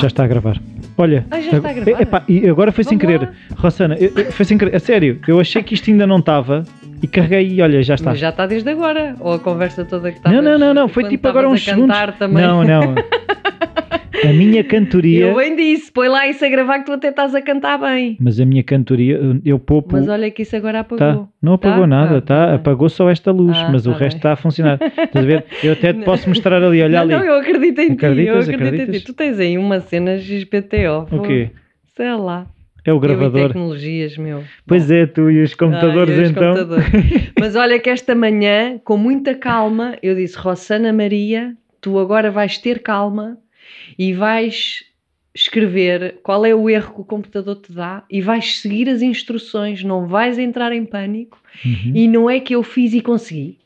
Já está a gravar. Olha, Ah, já está a gravar? epá, e agora foi sem Vamos querer. lá. Rossana, eu- eu- foi sem querer. A sério, eu achei que isto ainda não estava e carreguei e olha, já está. Mas já está desde agora. Ou a conversa toda que Não, estavas- não, não, não, foi tipo agora uns segundos. cantar também. Não, não. A minha cantoria. Eu bem disse, põe lá isso a gravar que tu até estás a cantar bem. Mas a minha cantoria, eu- eu poupo. Mas olha que isso agora Tá, apagou. não apagou Tá? nada, Ah, tá, tá apagou só esta luz, Ah, mas o tá resto bem. está a funcionar. Estás a ver? Eu até te posso mostrar ali, olha não, ali. não, eu acredito em ti. Eu Acreditas? acredito em Acreditas? ti. Tu tens aí uma cena XPTO. O quê? Sei lá. É o Eu gravador. tecnologias, meu. Pois é, tu e os computadores Ah, e os então. computadores. Mas olha que esta manhã, com muita calma, eu disse, Rossana Maria, tu agora vais ter calma e vais escrever qual é o erro que o computador te dá e vais seguir as instruções, não vais entrar em pânico Uhum. e não é que eu fiz e consegui.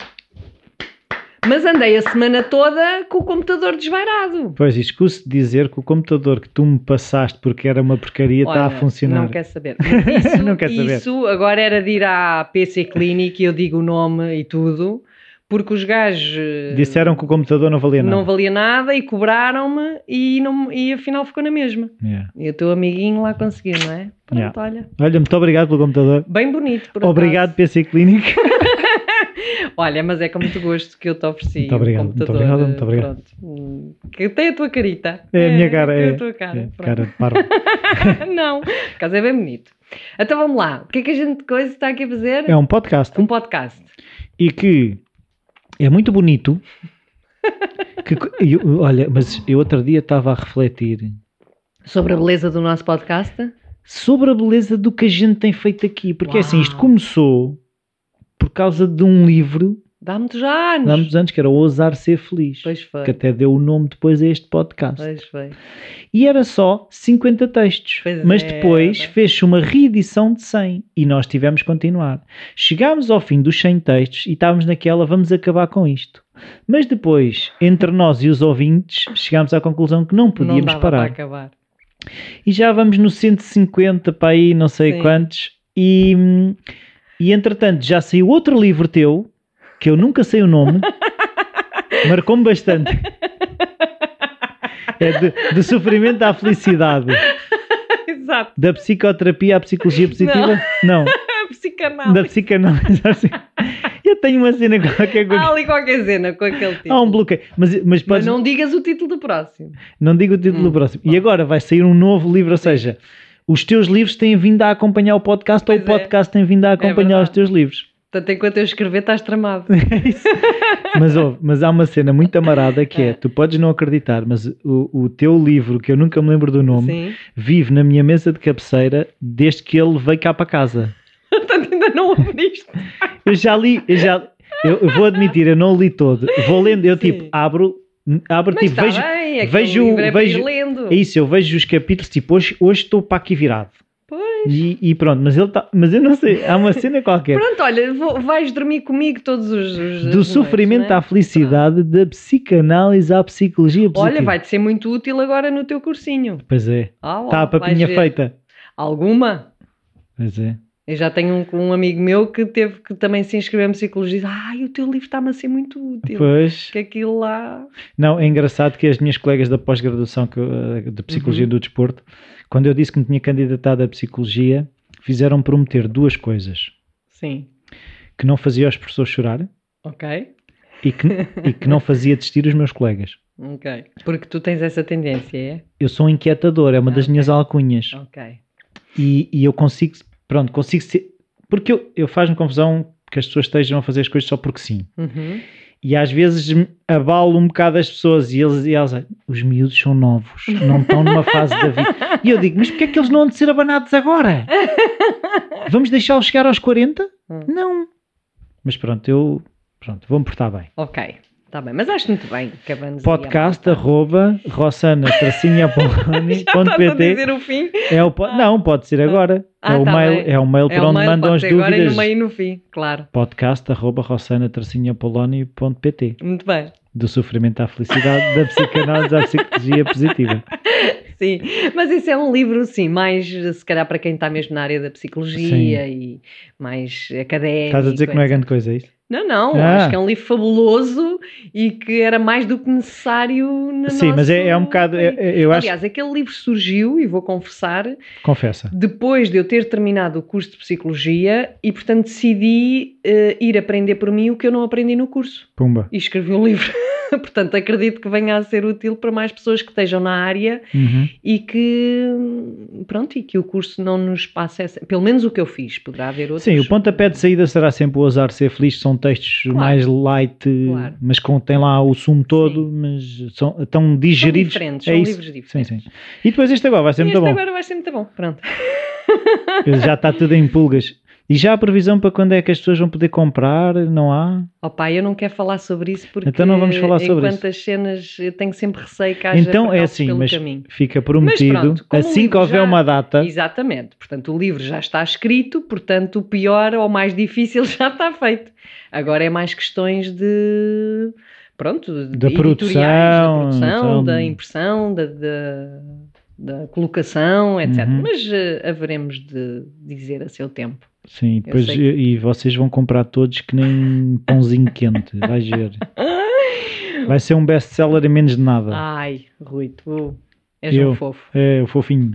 Mas andei a semana toda com o computador desvairado. Pois, escuso dizer que o computador que tu me passaste porque era uma porcaria está a funcionar. Não quer saber. Isso, Não quer saber. isso agora era de ir à PC Clinic e eu digo o nome e tudo, porque os gajos eh, Disseram que o computador não valia nada. não valia nada e cobraram-me e, não, e afinal ficou na mesma. Yeah. E o teu amiguinho lá conseguiu, não é? Pronto, Yeah. olha. Olha, muito obrigado pelo computador. Bem bonito, por Obrigado, acaso. PC Clinic. Olha, mas é com muito gosto que eu te ofereci Muito obrigado, o muito obrigado, eh, muito obrigado. Pronto. Que tem a tua carita. É a minha cara, tem é. a tua cara. é, cara de parvo. não, por acaso é bem bonito. Então vamos lá. O que é que a gente coisa está aqui a fazer? É um podcast Um podcast. e que é muito bonito. Que, eu- olha, mas eu outro dia estava a refletir Sobre a beleza do nosso podcast? sobre a beleza do que a gente tem feito aqui. Porque assim, isto Uau. começou por causa de um livro Dá muitos anos. há muitos anos que era Ousar Ser Feliz. Pois foi. Que até deu o nome depois a este podcast. Pois foi. E era só 50 textos. Pois mas era. depois fez-se uma reedição de 100 e nós tivemos que continuar. Chegámos ao fim dos 100 textos e estávamos naquela, vamos acabar com isto. Mas depois, entre nós e os ouvintes, chegámos à conclusão que não não podíamos dava parar. para acabar. E já vamos no 150 para aí, não sei Sim. quantos. E, hum, e entretanto, já saiu outro livro teu, que eu nunca sei o nome, marcou-me bastante. É de, de sofrimento à felicidade. Exato. Da psicoterapia à psicologia positiva? Não. A psicanálise. Da psicanálise Eu tenho uma cena qualquer coisa. Há ali qualquer cena com aquele título. Há um bloqueio. Mas, mas, podes- não... não digas o título do próximo. digo o título do Hum, próximo. bom. E agora vai sair um novo livro, ou seja, os teus livros têm vindo a acompanhar o podcast ou o Pois é. podcast tem vindo a acompanhar os verdade. teus livros. Portanto, enquanto eu escrever, estás tramado. É mas, ouve, mas há uma cena muito amarada que é, É. tu podes não acreditar, mas o, o teu livro, que eu nunca me lembro do nome, Sim. vive na minha mesa de cabeceira desde que ele veio cá para casa. Portanto, ainda não ouviste. Eu já li, eu já eu, eu vou admitir, eu não li todo. Vou lendo, eu Sim. tipo, abro, abro, Mas tipo, vejo. bem, aquele vejo- é vejo- lendo. É isso, eu vejo os capítulos, tipo, hoje, hoje estou para aqui virado. E, e pronto, mas ele tá, mas eu não sei, há uma cena qualquer. Pronto, olha, vou- vais dormir comigo todos os, os Do sofrimento não é? à felicidade, da psicanálise à psicologia positiva. Olha, vai-te ser muito útil agora no teu cursinho. Pois é, Ah, está a papinha feita. Alguma? Pois é. Eu já tenho um, um amigo meu que teve que também se inscrever em psicologia e diz, ai, o teu livro está-me a ser muito útil. Pois. Que aquilo lá... Não, é engraçado que as minhas colegas da pós-graduação eh, de Psicologia Uhum. do Desporto, quando eu disse que me tinha candidatado a Psicologia, fizeram prometer duas coisas. Sim. Que não fazia os professores chorar Ok. e que, e que não fazia desistir os meus colegas. Ok. Porque tu tens essa tendência, é? Eu sou um inquietador, é uma das minhas alcunhas. Ok. E, e eu consigo, pronto, consigo ser... Porque eu, eu faz-me confusão que as pessoas estejam a fazer as coisas só porque sim. Uhum. E às vezes abalo um bocado as pessoas e eles, e elas dizem, os miúdos são novos, não estão numa fase da vida. E eu digo, mas porquê é que eles não hão de ser abanados agora? Vamos deixá-los chegar aos 40? Hum. Não. Mas pronto, eu pronto, vou-me portar bem. Ok. Está bem. Mas acho muito bem Podcast arroba rossana dizer o fim? é o po- Não, pode ser agora. Ah, é, o tá mail, bem. é o mail É para o onde mail, mandam as ser agora e dúvidas. no meio e no fim, claro. Podcast arroba rossana Muito bem. Do sofrimento à felicidade, da psicanálise à psicologia positiva. Sim, mas isso é um livro, sim, mais se calhar para quem está mesmo na área da psicologia e mais académico. Estás a dizer que não é grande coisa, é isso? Não, não, Ah. acho que é um livro fabuloso e que era mais do que necessário no Sim, mas é, é um bocado. é- eu acho. Aliás, aquele livro surgiu, e vou confessar, Confessa. depois de eu ter terminado o curso de Psicologia e, portanto, decidi eh, ir aprender por mim o que eu não aprendi no curso. Pumba. E escrevi um livro. portanto, acredito que venha a ser útil para mais pessoas que estejam na área Uhum. e que, pronto, e que o curso não nos passe essa... Pelo menos o que eu fiz, poderá haver outros. Sim, o pontapé de saída será sempre o azar ser feliz. São textos Claro. mais light, Claro. mas contém lá o sumo todo, mas são tão São digeridos. diferentes, é são isso. livros Sim, diferentes. sim. E depois este agora vai ser E muito este bom. agora vai ser muito bom. Pronto. Já está tudo em pulgas. E já há previsão para quando é que as pessoas vão poder comprar? Não há? Opa, eu não quero falar sobre isso porque Então não vamos falar sobre enquanto as cenas eu tenho sempre receio que haja Então é assim, mas caminho. fica prometido. pronto, como o assim que houver já- uma data, Exatamente. Portanto, o livro já está escrito, portanto, o pior ou mais difícil já está feito. Agora é mais questões de. Pronto, de Da produção, da produção, então- da impressão, da, da, da colocação, etc. Uhum. Mas eh, haveremos de dizer a seu tempo. Sim, depois, que- e vocês vão comprar todos que nem pãozinho quente. Vais ver. Vai ser um best-seller em menos de nada. Ai, Rui, tu és Eu. um fofo. É, o fofinho.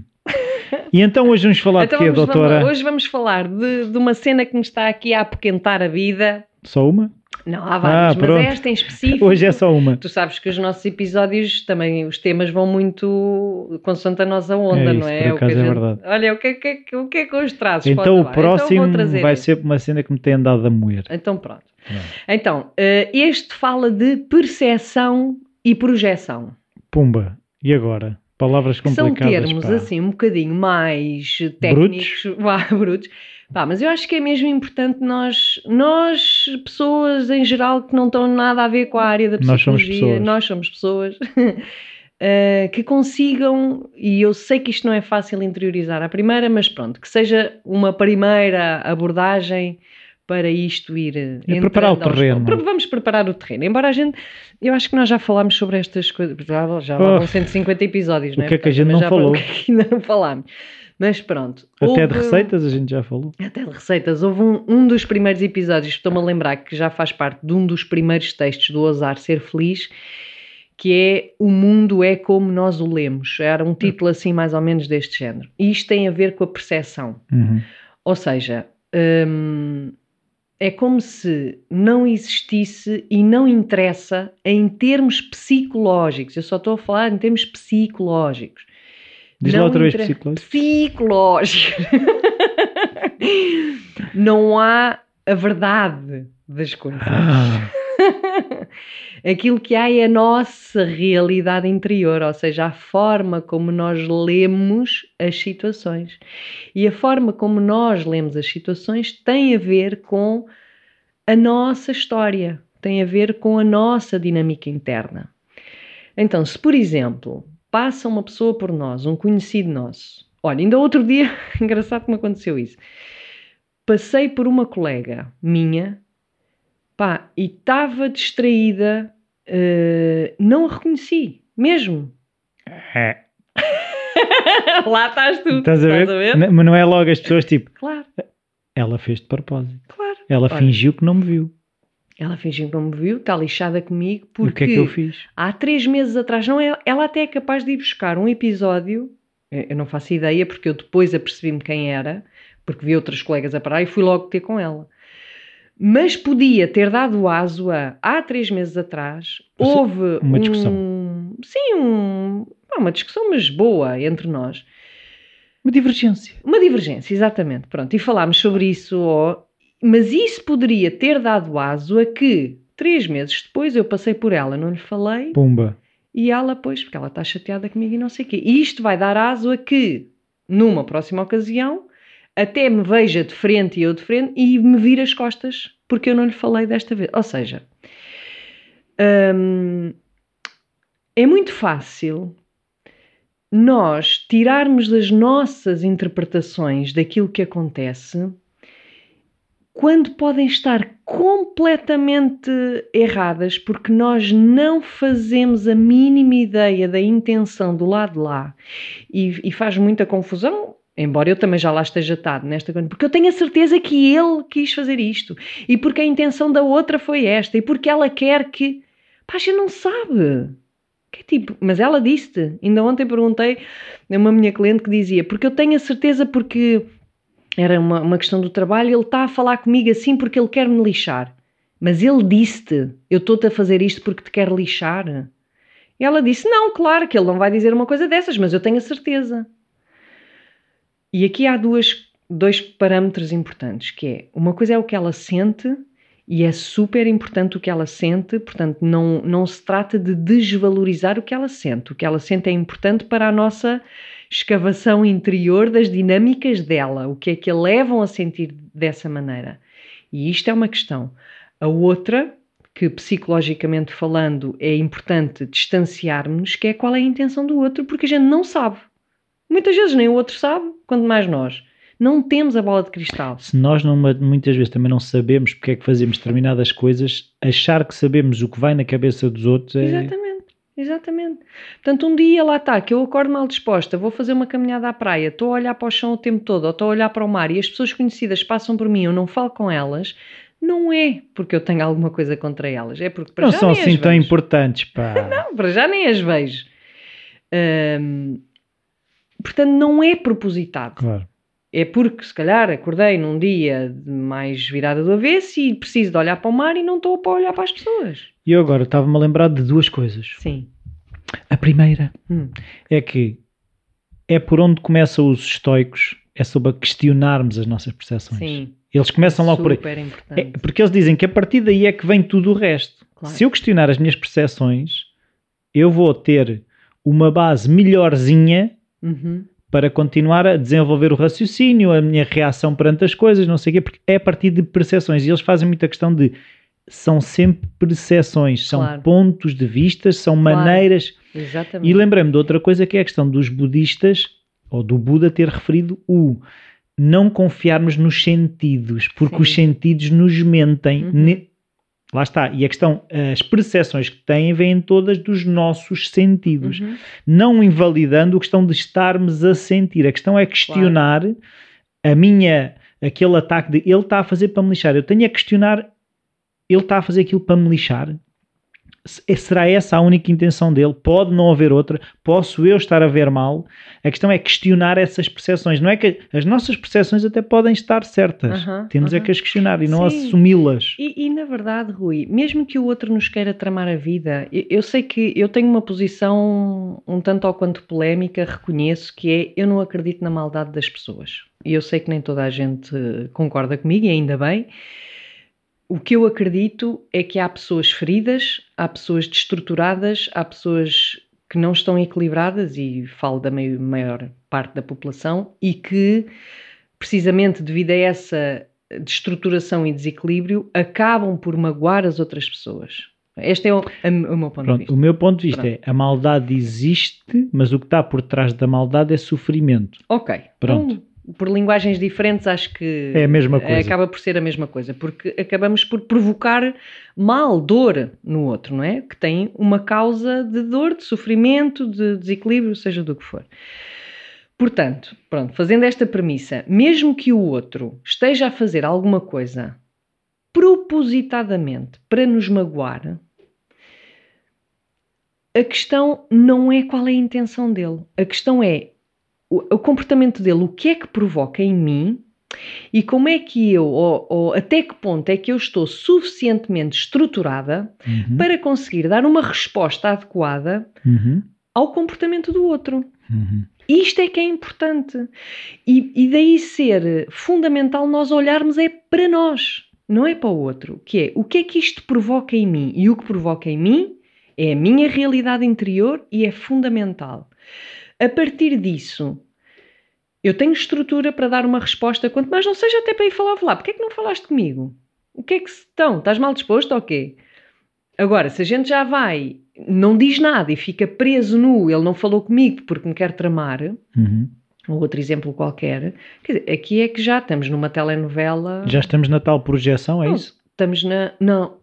E então hoje vamos falar Então de quê, vamos- doutora? vamos- hoje vamos falar de, de uma cena que nos está aqui a apoquentar a vida. Só uma? Não, há várias, mas pronto. esta em específico. Hoje é só uma. Tu sabes que os nossos episódios também, os temas vão muito consoante a nossa onda, É não isso, é? por O que acaso a é gente- verdade. Olha, o que, é que, o que é que hoje trazes? Então o debate? próximo trazer vai esse. ser uma cena que me tem andado a moer. Então pronto. Pronto. Então, eh, este fala de percepção e projeção. Pumba. E agora? Palavras Que são complicadas. termos pá. assim um bocadinho mais técnicos, vá, brutos. Pá, mas eu acho que é mesmo importante nós, nós, pessoas em geral que não estão nada a ver com a área da Nós somos psicologia, pessoas. nós somos pessoas, eh, que consigam, e eu sei que isto não é fácil interiorizar à primeira, mas pronto, que seja uma primeira abordagem para isto ir eh, É preparar o aos terreno. poucos. Vamos preparar o terreno. Embora a gente, eu acho que nós já falámos sobre estas coisas, já, já Oh. 150 episódios, O não é? que é que a gente não já falou? O que é que ainda não falámos? Mas pronto. Até de houve- receitas a gente já falou. Até de receitas. Houve um, um dos primeiros episódios, estou-me a lembrar que já faz parte de um dos primeiros textos do Ousar Ser Feliz, que é O Mundo é Como Nós o Lemos. Era um título assim mais ou menos deste género. E isto tem a ver com a percepção. Uhum. Ou seja, hum, é como se não existisse e não interessa em termos psicológicos. Eu só estou a falar em termos psicológicos. Diz lá outra vez inter- psicológico. Psicológico. não há a verdade das coisas. Ah, Aquilo que há é a nossa realidade interior, ou seja, a forma como nós lemos as situações. E a forma como nós lemos as situações tem a ver com a nossa história, tem a ver com a nossa dinâmica interna. Então, se por exemplo passa uma pessoa por nós, um conhecido nosso, olha, ainda outro dia, engraçado me aconteceu isso, passei por uma colega minha Pá, e estava distraída, eh, não a reconheci, mesmo. é. Lá estás tu. Estás a ver? N- Mas não é logo as pessoas tipo, Claro, ela fez de propósito. claro. Ela fingiu que não me viu. Ela fingiu que não me viu, está lixada comigo, E o porque que é que eu fiz? há três meses atrás, não é, ela até é capaz de ir buscar um episódio, eu eu não faço ideia, porque eu depois apercebi-me quem era, porque vi outras colegas a parar e fui logo ter com ela. Mas podia ter dado aso a, há três meses atrás, houve uma um- discussão. sim, um- não, uma discussão, mas boa entre nós. Uma divergência. Uma divergência, exatamente. Pronto, e falámos sobre isso, ó, mas isso poderia ter dado aso a que, três meses depois, eu passei por ela, não lhe falei, Pumba. e ela, pois, porque ela está chateada comigo e não sei o quê. E isto vai dar aso a que, numa próxima ocasião, até me veja de frente e eu de frente e me vira as costas porque eu não lhe falei desta vez. Ou seja, hum, é muito fácil nós tirarmos das nossas interpretações daquilo que acontece quando podem estar completamente erradas porque nós não fazemos a mínima ideia da intenção do lado de lá e, e faz muita confusão Embora eu também já lá esteja atado nesta coisa, porque eu tenho a certeza que ele quis fazer isto e porque a intenção da outra foi esta e porque ela quer que. Pá, gente não sabe. Que é tipo, mas ela disse-te. Ainda ontem perguntei a uma minha cliente que dizia, porque eu tenho a certeza porque era uma, uma questão do trabalho, ele está a falar comigo assim porque ele quer me lixar. Mas ele disse-te, eu estou-te a fazer isto porque te quero lixar. E ela disse, não, claro que ele não vai dizer uma coisa dessas, mas eu tenho a certeza. E aqui há duas, dois parâmetros importantes, que é, uma coisa é o que ela sente, e é super importante o que ela sente, portanto, não, não se trata de desvalorizar o que ela sente. O que ela sente é importante para a nossa escavação interior das dinâmicas dela, o que é que a levam a sentir dessa maneira. E isto é uma questão. A outra, que psicologicamente falando é importante distanciarmos, que é qual é a intenção do outro, porque a gente não sabe. Muitas vezes nem o outro sabe, quanto mais nós. Não temos a bola de cristal. Se nós não, muitas vezes também não sabemos porque é que fazemos determinadas coisas, achar que sabemos o que vai na cabeça dos outros é. Exatamente, exatamente. Portanto, um dia lá está, que eu acordo mal disposta, vou fazer uma caminhada à praia, estou a olhar para o chão o tempo todo, ou estou a olhar para o mar e as pessoas conhecidas passam por mim, eu não falo com elas, não é porque eu tenho alguma coisa contra elas, é porque para não já são nem assim as tão vejo. importantes, pá. Não, para já nem as vejo. Hum, portanto, não é propositado. Claro. É porque, se calhar, acordei num dia mais virada do avesso e preciso de olhar para o mar e não estou para olhar para as pessoas. E eu agora estava-me a lembrar de duas coisas. Sim. A primeira Hum, é que é por onde começam os estoicos, é sobre questionarmos as nossas percepções. sim. Eles começam logo por aí. Super É, importante. porque eles dizem que a partir daí é que vem tudo o resto. Claro. Se eu questionar as minhas percepções, eu vou ter uma base melhorzinha Uhum. para continuar a desenvolver o raciocínio, a minha reação perante as coisas, não sei o quê, porque é a partir de percepções. E eles fazem muita questão de são sempre percepções, são Claro. pontos de vista, são Claro. maneiras. Exatamente. E lembrei-me de outra coisa que é a questão dos budistas, ou do Buda ter referido o não confiarmos nos sentidos, porque Sim. os sentidos nos mentem. Uhum. Lá está. E a questão, as percepções que têm vêm todas dos nossos sentidos Uhum. não invalidando a questão de estarmos a sentir. A questão é questionar a minha, aquele ataque de ele está a fazer para me lixar. Eu tenho a questionar, ele está a fazer aquilo para me lixar. Se- Será essa a única intenção dele? Pode não haver outra? Posso eu estar a ver mal? A questão é questionar essas percepções. Não é que as nossas percepções até podem estar certas. Aham, Temos é aham. que as questionar e não assumi-las. E, e, na verdade, Rui, mesmo que o outro nos queira tramar a vida, eu, eu sei que eu tenho uma posição um tanto ao quanto polémica, reconheço que é eu não acredito na maldade das pessoas. E eu sei que nem toda a gente concorda comigo, e ainda bem. O que eu acredito é que há pessoas feridas, há pessoas destruturadas, há pessoas que não estão equilibradas, e falo da mai- maior parte da população, e que, precisamente devido a essa destruturação e desequilíbrio, acabam por magoar as outras pessoas. Este é o, a- o meu ponto de Pronto, vista. o meu ponto de vista é a maldade existe, mas o que está por trás da maldade é sofrimento. Ok. Pronto. Então, por linguagens diferentes, acho que É a mesma eh, coisa. acaba por ser a mesma coisa, porque acabamos por provocar mal, dor no outro, não é? Que tem uma causa de dor, de sofrimento, de desequilíbrio, seja do que for. Portanto, pronto, fazendo esta premissa, mesmo que o outro esteja a fazer alguma coisa propositadamente para nos magoar, a questão não é qual é a intenção dele. A questão é o, o comportamento dele, o que é que provoca em mim e como é que eu, ou, ou até que ponto é que eu estou suficientemente estruturada Uhum, para conseguir dar uma resposta adequada uhum, ao comportamento do outro. uhum. Isto é que é importante. E, e daí ser fundamental nós olharmos é para nós, não é para o outro. Que é o que é que isto provoca em mim? E o que provoca em mim é a minha realidade interior e é fundamental. A partir disso, eu tenho estrutura para dar uma resposta, quanto mais não seja até para ir falar, falar. Porquê é que não falaste comigo? O que é que se estão? Estás mal disposto ou quê? Agora, se a gente já vai, não diz nada e fica preso no ele não falou comigo porque me quer tramar, Uhum. ou outro exemplo qualquer, quer dizer, aqui é que já estamos numa telenovela. Já estamos na tal projeção, é Não, isso? Estamos na. Não.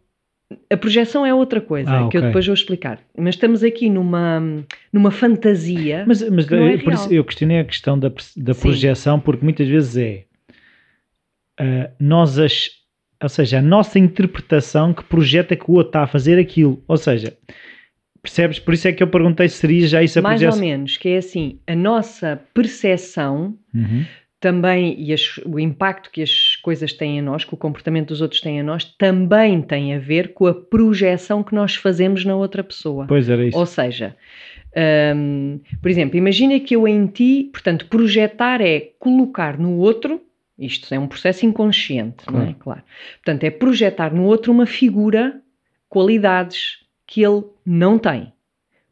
A projeção é outra coisa, Ah, que eu depois vou explicar. Mas estamos aqui numa, numa fantasia. Mas, mas é eu, por isso eu questionei a questão da, da Sim. projeção, porque muitas vezes é ah, nós as, ou seja, a nossa interpretação que projeta que o outro está a fazer aquilo. Ou seja, percebes? Por isso é que eu perguntei se seria já isso a mais ou projeção. menos, que é assim, a nossa percepção Uhum. também e as- o impacto que as coisas têm em nós, que o comportamento dos outros tem em nós, também tem a ver com a projeção que nós fazemos na outra pessoa. Pois era isso. Ou seja, hum, por exemplo, imagina que eu em ti, portanto, projetar é colocar no outro, isto é um processo inconsciente, não é? Claro. Claro. Portanto, é projetar no outro uma figura, qualidades que ele não tem.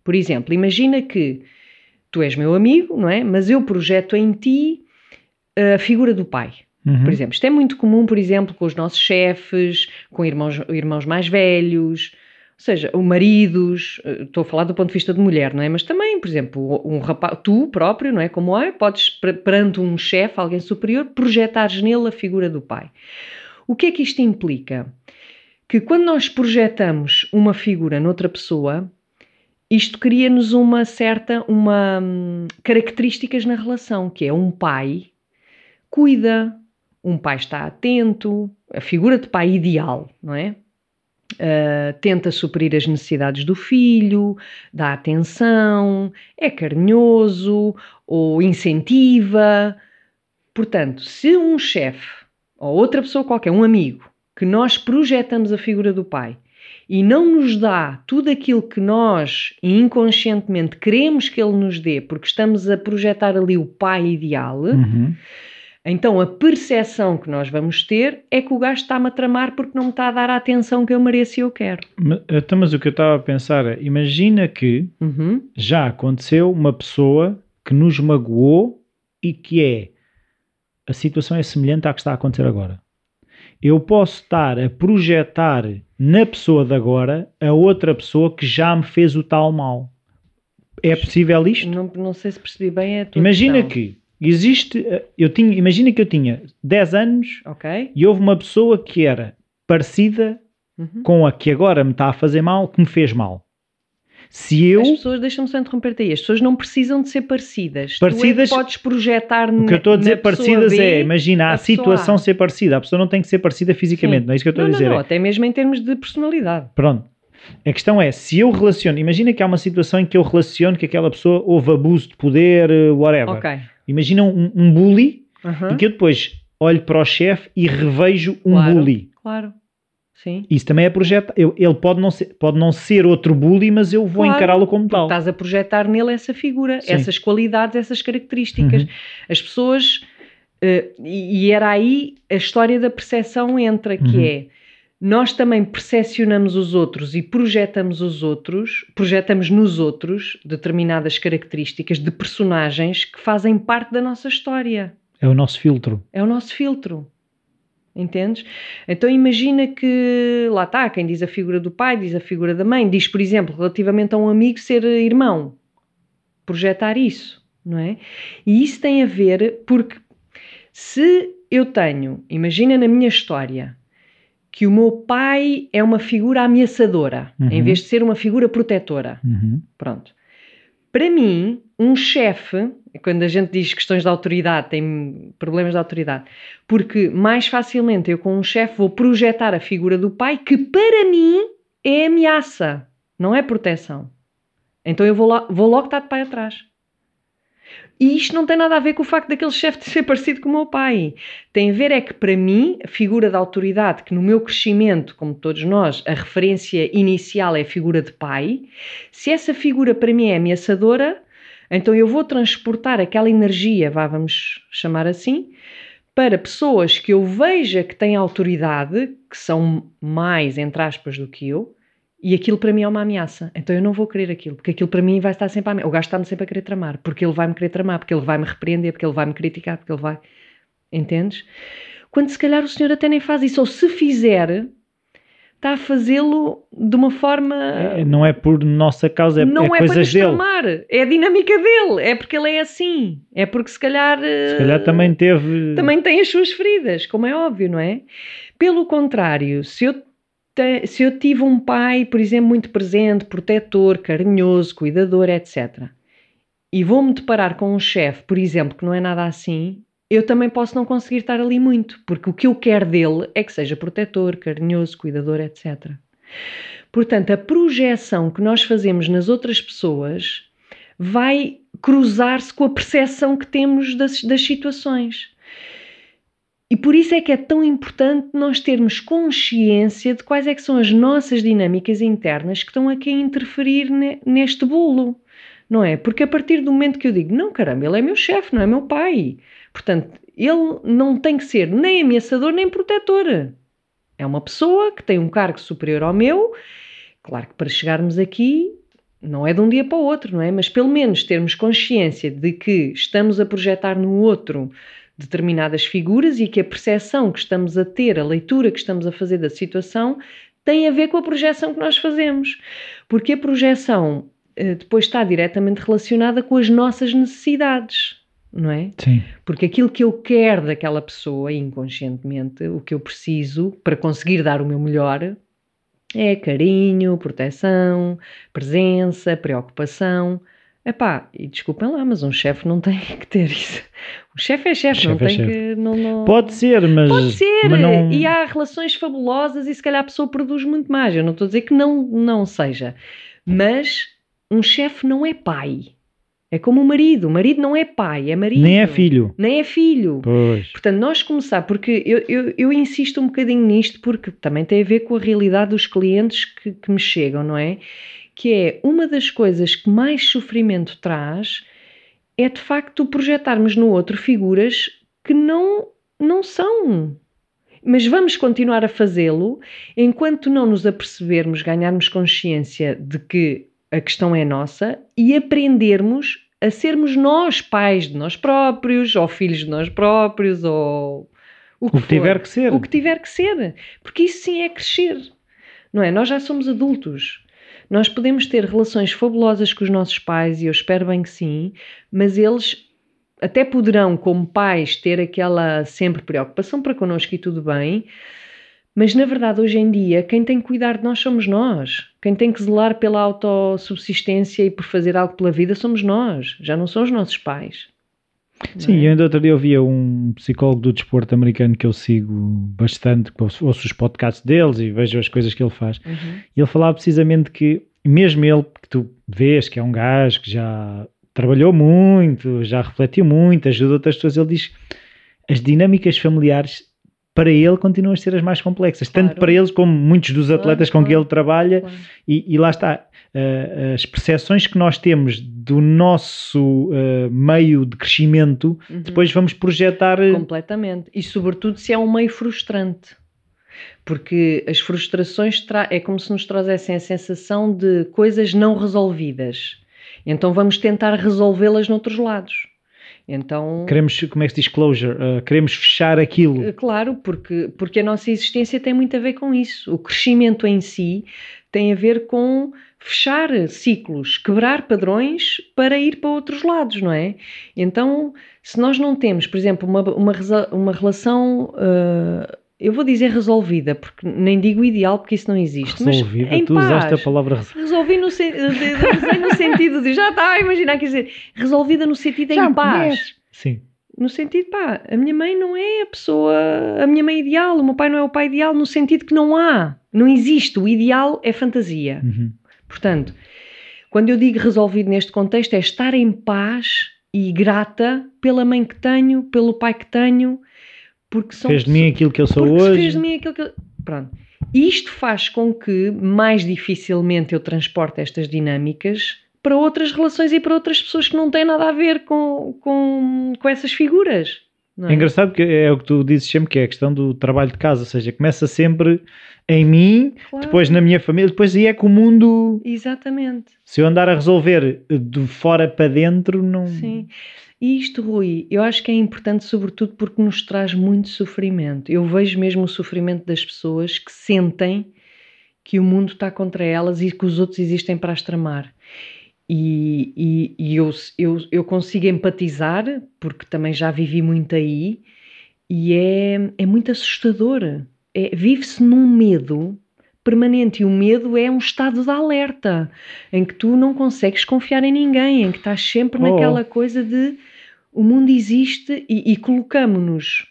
Por exemplo, imagina que tu és meu amigo, não é? Mas eu projeto em ti a figura do pai. Uhum. Por exemplo, isto é muito comum, por exemplo, com os nossos chefes, com irmãos, irmãos mais velhos, ou seja, ou maridos, eh, estou a falar do ponto de vista de mulher, não é? Mas também, por exemplo, um rapaz, tu próprio, não é? Como é? Podes, per- perante um chefe, alguém superior, projetares nele a figura do pai. O que é que isto implica? Que quando nós projetamos uma figura noutra pessoa, isto cria-nos uma certa, uma hum, características na relação, que é um pai cuida, um pai está atento, a figura de pai ideal, não é? Uh, tenta suprir as necessidades do filho, dá atenção, é carinhoso ou incentiva. Portanto, se um chefe ou outra pessoa qualquer, um amigo, que nós projetamos a figura do pai e não nos dá tudo aquilo que nós inconscientemente queremos que ele nos dê, porque estamos a projetar ali o pai ideal, Uhum. Então a percepção que nós vamos ter é que o gajo está-me a tramar porque não me está a dar a atenção que eu mereço e eu quero. Ma- Então, mas o que eu estava a pensar é, imagina que Uhum. já aconteceu uma pessoa que nos magoou e que é a situação é semelhante à que está a acontecer agora. Eu posso estar a projetar na pessoa de agora a outra pessoa que já me fez o tal mal. É possível isto? Não, não sei se percebi bem Imagina questão. que existe, eh, eu tinha, imagina que eu tinha 10 anos Ok? e houve uma pessoa que era parecida Uhum. com a que agora me está a fazer mal, que me fez mal. Se eu As pessoas, deixa-me só interromper-te aí, as pessoas não precisam de ser parecidas. Parecidas- Tu é que podes projetar O que eu estou a dizer parecidas B, é, imagina, a, a situação A. ser parecida. A pessoa não tem que ser parecida fisicamente, Sim. não é isso que eu estou não, a dizer. Não, não, é- até mesmo em termos de personalidade. Pronto. A questão é, se eu relaciono, imagina que há uma situação em que eu relaciono que aquela pessoa houve abuso de poder, eh, whatever. Ok. Imagina um, um bully Aham. e que eu depois olho para o chefe e revejo um Claro. bully. Claro. Sim. Isso também é projeto. eu- ele pode não, ser, pode não ser outro bully, mas eu vou Claro, encará-lo como tal. estás a projetar nele essa figura, Sim. essas qualidades, essas características. Uhum. As pessoas. e e era aí a história da percepção entra, que Uhum. é nós também percepcionamos os outros e projetamos os outros, projetamos nos outros determinadas características de personagens que fazem parte da nossa história. É o nosso filtro. É o nosso filtro. Entendes? Então imagina que lá está, quem diz a figura do pai, diz a figura da mãe, diz, por exemplo, relativamente a um amigo ser irmão. Projetar isso, não é? E isso tem a ver porque se eu tenho, imagina na minha história, que o meu pai é uma figura ameaçadora, em Uhum. vez de ser uma figura protetora. Uhum. Pronto. Para mim, um chefe, quando a gente diz questões de autoridade, tem problemas de autoridade, porque mais facilmente eu com um chefe vou projetar a figura do pai, que para mim é ameaça, não é proteção. Então eu vou, lá, vou logo estar de pai atrás. E isto não tem nada a ver com o facto daquele chefe ser parecido com o meu pai. Tem a ver é que, para mim, a figura da autoridade, que no meu crescimento, como todos nós, a referência inicial é a figura de pai, se essa figura para mim é ameaçadora, então eu vou transportar aquela energia, vá, vamos chamar assim, para pessoas que eu veja que têm autoridade, que são mais, entre aspas, do que eu, e aquilo para mim é uma ameaça. Então eu não vou querer aquilo, porque aquilo para mim vai estar sempre a ameaça. O gajo está-me sempre a querer tramar, porque ele vai me querer tramar, porque ele vai me repreender, porque ele vai me criticar, porque ele vai. Entendes? Quando se calhar o senhor até nem faz isso, ou se fizer, está a fazê-lo de uma forma. É- não é por nossa causa, é, não é é, para coisas dele. tramar, é a dinâmica dele, é porque ele é assim, é porque se calhar. Se calhar também teve. também tem as suas feridas, como é óbvio, não é? Pelo contrário, se eu se eu tive um pai, por exemplo, muito presente, protetor, carinhoso, cuidador, etc., e vou-me deparar com um chefe, por exemplo, que não é nada assim, eu também posso não conseguir estar ali muito, porque o que eu quero dele é que seja protetor, carinhoso, cuidador, etc. Portanto, a projeção que nós fazemos nas outras pessoas vai cruzar-se com a percepção que temos das, das situações. E por isso é que é tão importante nós termos consciência de quais é que são as nossas dinâmicas internas que estão aqui a interferir ne- neste bolo, não é? Porque a partir do momento que eu digo, não caramba, ele é meu chefe, não é meu pai. Portanto, ele não tem que ser nem ameaçador nem protetor. É uma pessoa que tem um cargo superior ao meu. Claro que para chegarmos aqui não é de um dia para o outro, não é? Mas pelo menos termos consciência de que estamos a projetar no outro determinadas figuras e que a percepção que estamos a ter, a leitura que estamos a fazer da situação, tem a ver com a projeção que nós fazemos. Porque a projeção eh, depois está diretamente relacionada com as nossas necessidades, não é? Sim. Porque aquilo que eu quero daquela pessoa, inconscientemente, o que eu preciso para conseguir dar o meu melhor é carinho, proteção, presença, preocupação. Epá, e desculpem lá, mas um chefe não tem que ter isso. O chefe é chefe, não é tem chefe. que. Não, não... Pode ser, mas. Pode ser, mas não... e há relações fabulosas e se calhar a pessoa produz muito mais. Eu não estou a dizer que não, não seja, mas um chefe não é pai. É como o marido. O marido não é pai, é marido. Nem é filho. Nem é filho. Pois. Portanto, nós começar, porque eu, eu, eu insisto um bocadinho nisto, porque também tem a ver com a realidade dos clientes que, que me chegam, não é? Que é uma das coisas que mais sofrimento traz é de facto projetarmos no outro figuras que não, não são. Mas vamos continuar a fazê-lo enquanto não nos apercebermos, ganharmos consciência de que a questão é nossa e aprendermos a sermos nós pais de nós próprios, ou filhos de nós próprios, ou o que, O que tiver que ser. O que tiver que ser. Porque isso sim é crescer. Não é? Nós já somos adultos. Nós podemos ter relações fabulosas com os nossos pais, e eu espero bem que sim, mas eles até poderão, como pais, ter aquela sempre preocupação para connosco e tudo bem, mas na verdade, hoje em dia, quem tem que cuidar de nós somos nós. Quem tem que zelar pela autossubsistência e por fazer algo pela vida somos nós, já não são os nossos pais. Sim, é? eu ainda outro dia ouvia um psicólogo do desporto americano que eu sigo bastante, que ouço os podcasts deles e vejo as coisas que ele faz. Uhum. E ele falava precisamente que, mesmo ele, que tu vês que é um gajo que já trabalhou muito, já refletiu muito, ajuda outras pessoas, ele diz as dinâmicas familiares para ele continuam a ser as mais complexas, tanto Claro. para eles como muitos dos Claro, atletas com que claro. ele trabalha, Claro. e, e lá está. uh, as percepções que nós temos do nosso uh, meio de crescimento, Uhum. depois vamos projetar. uh, Completamente. E sobretudo se é um meio frustrante. Porque as frustrações tra- é como se nos trazessem a sensação de coisas não resolvidas. Então vamos tentar resolvê-las noutros lados. Então, Queremos, como é que se diz, closure, uh, queremos fechar aquilo. Eh, Claro, porque, porque a nossa existência tem muito a ver com isso. O crescimento em si tem a ver com fechar ciclos, quebrar padrões para ir para outros lados, não é? Então, se nós não temos, por exemplo, uma, uma, uma relação, ah, eu vou dizer resolvida, porque nem digo ideal, porque isso não existe, Resolvida, mas em tu paz. usaste a palavra resol- Resolvi no, sen- no sentido de já está a imaginar, quer dizer, resolvida no sentido Já em paz. Sim, No sentido, pá, a minha mãe não é a pessoa, a minha mãe ideal, o meu pai não é o pai ideal, no sentido que não há, não existe. O ideal é fantasia. Uhum. Portanto, quando eu digo resolvido neste contexto, é estar em paz e grata pela mãe que tenho, pelo pai que tenho, porque são fez de mim aquilo que eu sou hoje. fez de mim aquilo que eu... Pronto. Isto faz com que mais dificilmente eu transporte estas dinâmicas para outras relações e para outras pessoas que não têm nada a ver com, com, com essas figuras. Não É engraçado porque é o que tu dizes sempre, que é a questão do trabalho de casa, ou seja, começa sempre em mim, Claro. depois na minha família, depois aí é que o mundo, Exatamente. se eu andar a resolver de fora para dentro, não... Sim. E isto, Rui, eu acho que é importante, sobretudo porque nos traz muito sofrimento. Eu vejo mesmo o sofrimento das pessoas que sentem que o mundo está contra elas e que os outros existem para as tramar. E, e, e eu, eu, eu consigo empatizar, porque também já vivi muito aí, e é, é muito assustador. É, Vive-se num medo permanente e o medo é um estado de alerta em que tu não consegues confiar em ninguém, em que estás sempre Oh. naquela coisa de o mundo existe e, e colocamos-nos.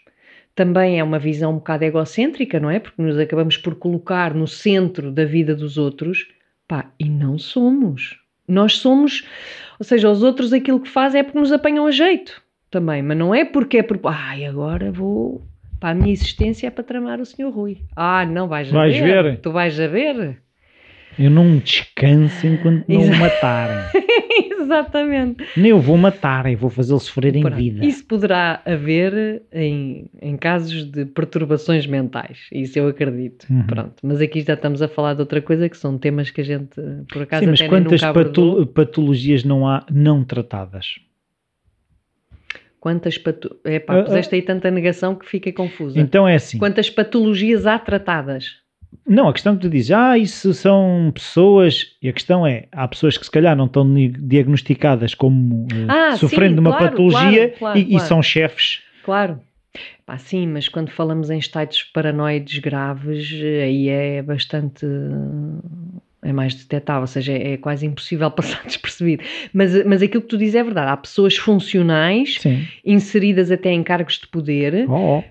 Também é uma visão um bocado egocêntrica, não é? Porque nos acabamos por colocar no centro da vida dos outros, pá, e não somos. Nós somos, ou seja, os outros aquilo que fazem é porque nos apanham a jeito também, mas não é porque é por, ai, agora vou, pá, a minha existência é para tramar o senhor Rui. Ah, não vais, a Vais ver. ver. Tu vais a ver. Eu não descanso enquanto não o matarem. Exatamente. Nem eu vou matarem, vou fazê-lo sofrer em vida. Isso poderá haver em, em casos de perturbações mentais, isso eu acredito. Uhum. Pronto. Mas aqui já estamos a falar de outra coisa que são temas que a gente, por acaso, Sim, mas quantas patolo- patologias não há não tratadas? Quantas pato... É Ah, pá, ah. puseste aí tanta negação que fica confusa. Então é assim. Quantas patologias há tratadas? Não, a questão que tu dizes, ah, isso são pessoas, e a questão é, há pessoas que se calhar não estão diagnosticadas como eh, Ah, sofrendo sim, de uma claro, patologia claro, claro, e, e são chefes. Claro. Pá, sim, mas quando falamos em estados paranoides graves, aí é bastante. é mais detetável, ou seja, é quase impossível passar despercebido. Mas, mas aquilo que tu dizes é verdade. Há pessoas funcionais, Sim. inseridas até em cargos de poder, Oh, oh.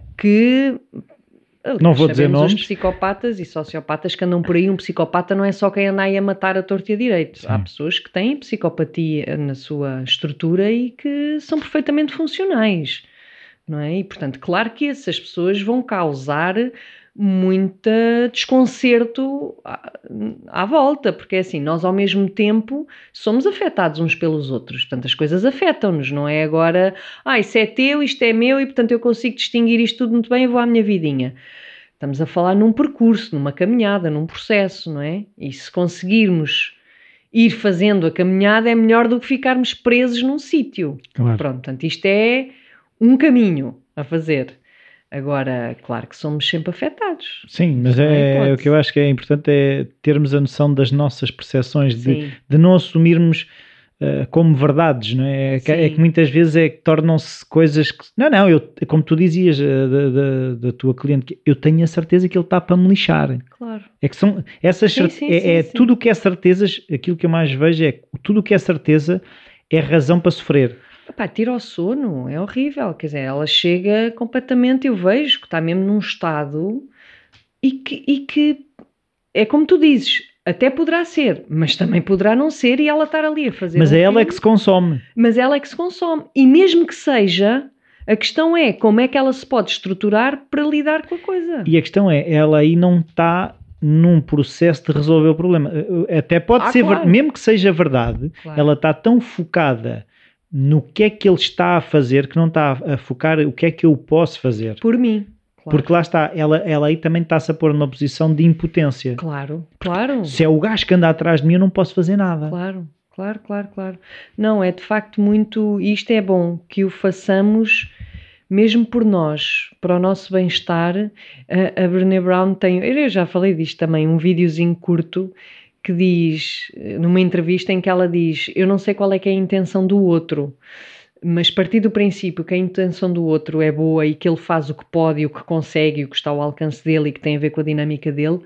Que. Não vou dizer sabemos nomes. Os psicopatas e sociopatas que andam por aí. Um psicopata não é só quem anda aí a matar a torto e a direito. Há Sim. pessoas que têm psicopatia na sua estrutura e que são perfeitamente funcionais. Não é? E, portanto, claro que essas pessoas vão causar muita desconcerto à, à volta, porque é assim, nós ao mesmo tempo somos afetados uns pelos outros, portanto as coisas afetam-nos, não é agora, ah, isso é teu, isto é meu e portanto eu consigo distinguir isto tudo muito bem e vou à minha vidinha. Estamos a falar num percurso, numa caminhada, num processo, não é? E se conseguirmos ir fazendo a caminhada é melhor do que ficarmos presos num sítio. Claro. Pronto, portanto, isto é um caminho a fazer. Agora, claro que somos sempre afetados. Sim, mas é, hipótese. o que eu acho que é importante é termos a noção das nossas percepções, de, Sim, de não assumirmos eh, como verdades, não é? É que, é que muitas vezes é que tornam-se coisas que. Não, não, eu, como tu dizias eh, da, da, da tua cliente, eu tenho a certeza que ele está para me lixar. claro. É que são essas Sim, sim, é, é sim. tudo o que é certezas, aquilo que eu mais vejo é que tudo o que é certeza é razão para sofrer. Epá, tira o sono, é horrível. Quer dizer, ela chega completamente, eu vejo que está mesmo num estado e que, e que é como tu dizes, até poderá ser, mas também poderá não ser e ela estar ali a fazer. Mas um é ela é que se consome. Mas ela é que se consome. E mesmo que seja, a questão é como é que ela se pode estruturar para lidar com a coisa. E a questão é, ela aí não está num processo de resolver o problema. Eh, Até pode Ah, ser, ver- claro. mesmo que seja verdade, Claro. ela está tão focada no que é que ele está a fazer que não está a focar o que é que eu posso fazer. Por mim. Claro. Porque lá está, ela, ela aí também está-se a pôr numa posição de impotência. Claro, claro. Se é o gajo que anda atrás de mim, eu não posso fazer nada. Claro, claro, claro, claro. Não, é de facto muito. Isto é bom que o façamos mesmo por nós, para o nosso bem-estar. A, a Brené Brown tem. Eu já falei disto também, um videozinho curto que diz, numa entrevista em que ela diz: Eu não sei qual é que é a intenção do outro. Mas partir do princípio que a intenção do outro é boa e que ele faz o que pode e o que consegue e o que está ao alcance dele e que tem a ver com a dinâmica dele,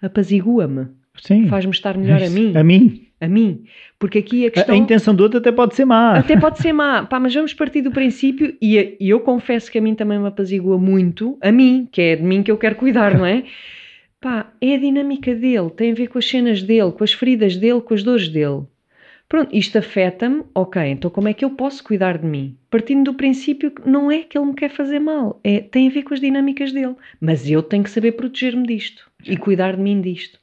apazigua-me, Sim. faz-me estar melhor a Isso. mim A mim. a mim. Porque aqui a A- questão A, intenção do outro até pode ser má. até pode ser má, pá, mas vamos partir do princípio e, a- e eu confesso que a mim também me apazigua muito, a mim, que é de mim que eu quero cuidar, não é? Pá, é a dinâmica dele, tem a ver com as cenas dele, com as feridas dele, com as dores dele. Pronto, isto afeta-me, ok, então como é que eu posso cuidar de mim? Partindo do princípio que não é que ele me quer fazer mal, é, tem a ver com as dinâmicas dele. Mas eu tenho que saber proteger-me disto e cuidar de mim disto.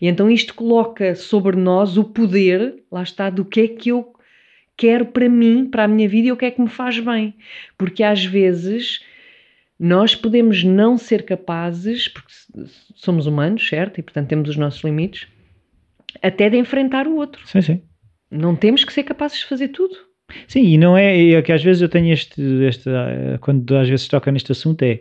E então isto coloca sobre nós o poder, lá está, do que é que eu quero para mim, para a minha vida e o que é que me faz bem. Porque às vezes nós podemos não ser capazes, porque somos humanos, certo? E portanto temos os nossos limites, até de enfrentar o outro. Sim, sim. Não temos que ser capazes de fazer tudo. Sim, e não é, é que às vezes eu tenho este, este ah, quando às vezes toca neste assunto é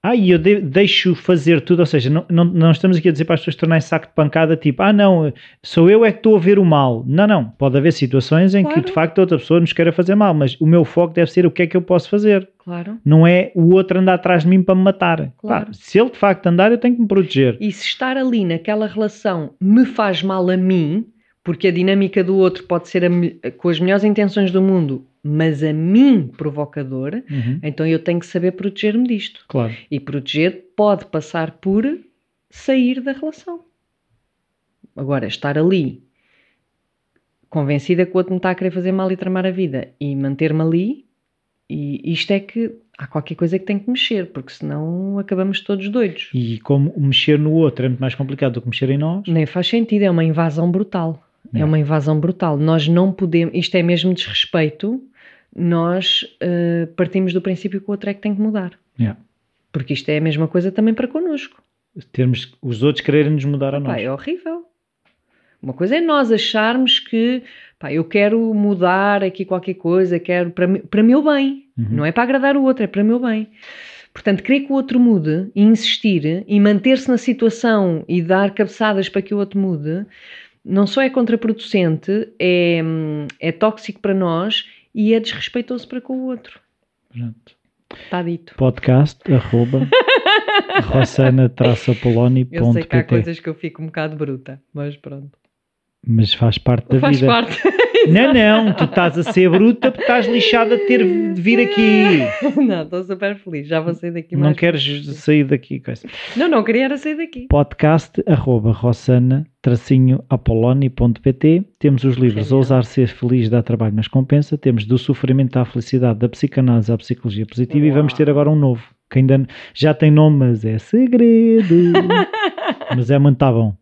ah, e eu de- deixo fazer tudo, ou seja, não, não, não estamos aqui a dizer para as pessoas tornarem saco de pancada, tipo, ah não, sou eu é que estou a ver o mal. Não, não, pode haver situações em Claro. que de facto outra pessoa nos queira fazer mal, mas o meu foco deve ser o que é que eu posso fazer. Claro. Não é o outro andar atrás de mim para me matar. Claro. Pá, se ele de facto andar, eu tenho que me proteger. E se estar ali naquela relação me faz mal a mim, porque a dinâmica do outro pode ser a com as melhores intenções do mundo, mas a mim provocador, Uhum, então eu tenho que saber proteger-me disto. Claro. E proteger pode passar por sair da relação. Agora, estar ali convencida que o outro me está a querer fazer mal e tramar a vida e manter-me ali, e isto é que há qualquer coisa que tem que mexer, porque senão acabamos todos doidos. E como mexer no outro é muito mais complicado do que mexer em nós. Nem faz sentido, é uma invasão brutal. É É. uma invasão brutal. Nós não podemos, isto é mesmo desrespeito, nós eh, partimos do princípio que o outro é que tem que mudar. Yeah. Porque isto é a mesma coisa também para connosco. Termos os outros quererem nos mudar a nós. é horrível. Uma coisa é nós acharmos que pá, eu quero mudar aqui qualquer coisa, quero para, para meu bem. Uhum. Não é para agradar o outro, é para meu bem. Portanto, querer que o outro mude e insistir e manter-se na situação e dar cabeçadas para que o outro mude, não só é contraproducente, é, é tóxico para nós e é desrespeitoso para com o outro. Pronto. Está dito. Podcast arroba rossana-apoloni.pt Eu sei que há coisas que eu fico um bocado bruta, mas pronto. Mas faz parte da Faz vida. parte. Não, não, tu estás a ser bruta porque estás lixada de ter de vir aqui. não, estou super feliz. Já vou sair daqui Não queres sair daqui. coisa. Não, não queria era sair daqui. Podcast arroba rossana-apoloni.pt Temos os livros Genial. Ousar Ser Feliz dá trabalho mas compensa. Temos Do Sofrimento à Felicidade, da Psicanálise à Psicologia Positiva e Uau. vamos ter agora um novo que ainda já tem nome, mas é segredo. mas é muito tá bom.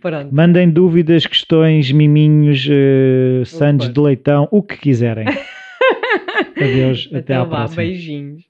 Pronto. Mandem dúvidas, questões, miminhos, uh, sandes de leitão, o que quiserem. Adeus, até, à Então vá, próxima. beijinhos.